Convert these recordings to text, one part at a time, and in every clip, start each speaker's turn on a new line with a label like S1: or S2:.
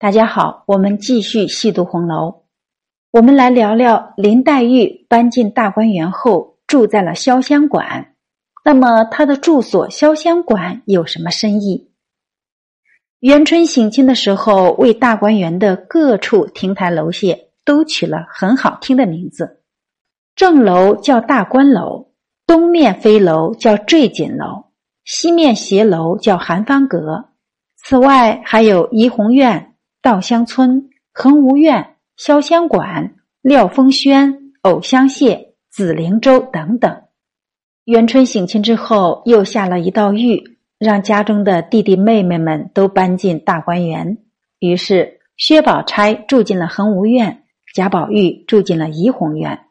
S1: 大家好，我们继续细读红楼。我们来聊聊林黛玉搬进大观园后住在了潇湘馆。那么她的住所潇湘馆有什么深意？元春省亲的时候，为大观园的各处亭台楼榭都取了很好听的名字。正楼叫大观楼，东面飞楼叫坠锦楼，西面斜楼叫寒芳阁。此外还有怡红院。稻香村、恒芜苑、潇湘馆、廖峰轩、藕香榭、紫菱洲等等。元春省亲之后，又下了一道谕，让家中的弟弟妹妹们都搬进大观园。于是，薛宝钗住进了恒芜苑，贾宝玉住进了怡红院，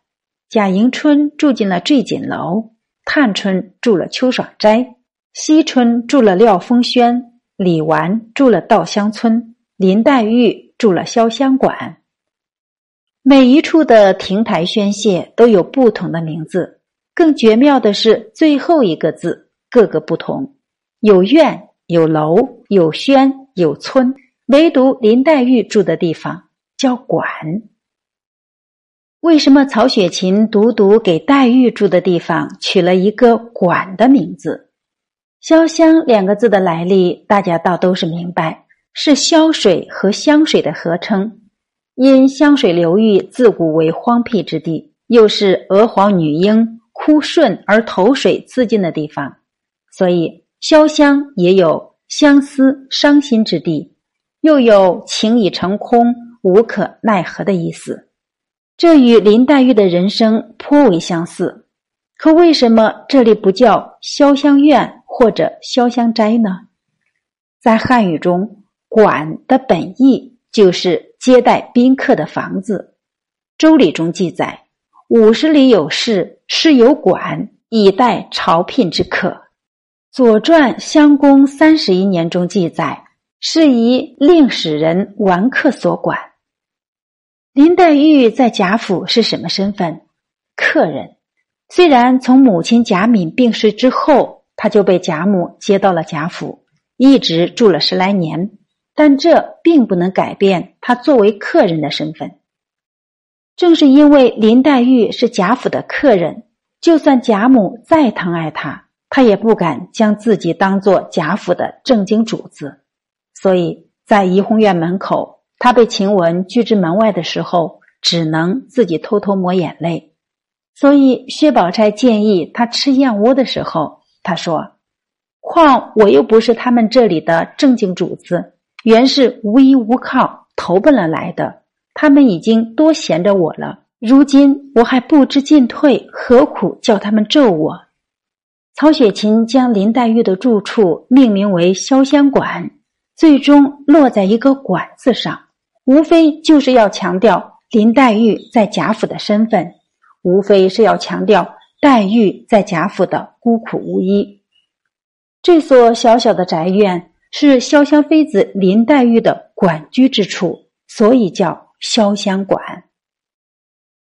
S1: 贾迎春住进了坠锦楼，探春住了秋爽斋，惜春住了廖峰轩，李纨住了稻香村。林黛玉住了潇湘馆，每一处的亭台轩榭都有不同的名字。更绝妙的是最后一个字，各个不同，有院、有楼、有轩、有村，唯独林黛玉住的地方叫馆。为什么曹雪芹独独给黛玉住的地方取了一个“馆”的名字？“潇湘”两个字的来历，大家倒都是明白。是潇水和湘水的合称，因湘水流域自古为荒僻之地，又是娥皇女英哭顺而投水自尽的地方，所以潇湘也有相思伤心之地，又有情已成空无可奈何的意思。这与林黛玉的人生颇为相似。可为什么这里不叫潇湘院或者潇湘斋呢？在汉语中。馆的本意就是接待宾客的房子。周礼中记载：“五十里有事，是有馆，以待朝聘之客。”左传襄公三十一年中记载：“是以令使人玩客所管。”林黛玉在贾府是什么身份？客人。虽然从母亲贾敏病逝之后，她就被贾母接到了贾府，一直住了十来年。但这并不能改变他作为客人的身份。正是因为林黛玉是贾府的客人，就算贾母再疼爱她，她也不敢将自己当做贾府的正经主子。所以在怡红院门口，她被晴雯拒之门外的时候，只能自己偷偷抹眼泪。所以薛宝钗建议她吃燕窝的时候，她说：“况我又不是他们这里的正经主子。”原是无依无靠投奔了来的，他们已经多闲着我了。如今我还不知进退，何苦叫他们咒我？曹雪芹将林黛玉的住处命名为潇湘馆，最终落在一个“馆”字上，无非就是要强调林黛玉在贾府的身份，无非是要强调黛玉在贾府的孤苦无依。这所小小的宅院。是潇湘妃子林黛玉的管居之处，所以叫潇湘馆。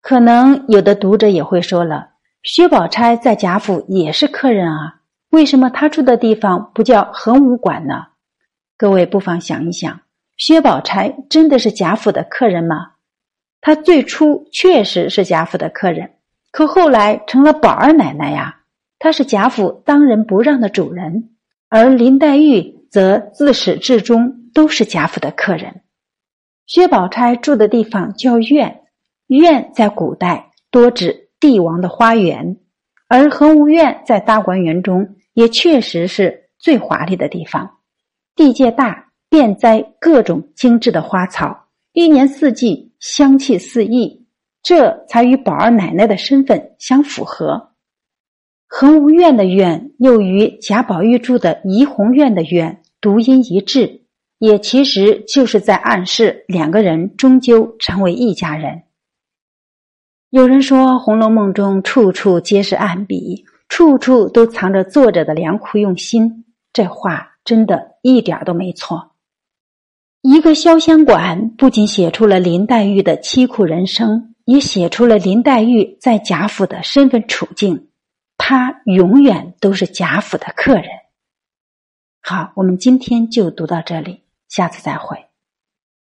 S1: 可能有的读者也会说了，薛宝钗在贾府也是客人啊，为什么她住的地方不叫恒武馆呢？各位不妨想一想，薛宝钗真的是贾府的客人吗？她最初确实是贾府的客人，可后来成了宝二奶奶呀，她是贾府当仁不让的主人，而林黛玉。则自始至终都是贾府的客人。薛宝钗住的地方叫院，院在古代多指帝王的花园，而恒芜苑在大观园中也确实是最华丽的地方。地界大，遍栽各种精致的花草，一年四季香气四溢，这才与宝二奶奶的身份相符合。恒芜苑的苑又与贾宝玉住的怡红院的院。读音一致，也其实就是在暗示两个人终究成为一家人。有人说，《红楼梦》中处处皆是暗笔，处处都藏着作者的良苦用心。这话真的一点都没错。一个潇湘馆不仅写出了林黛玉的凄苦人生，也写出了林黛玉在贾府的身份处境。她永远都是贾府的客人。好，我们今天就读到这里，下次再会。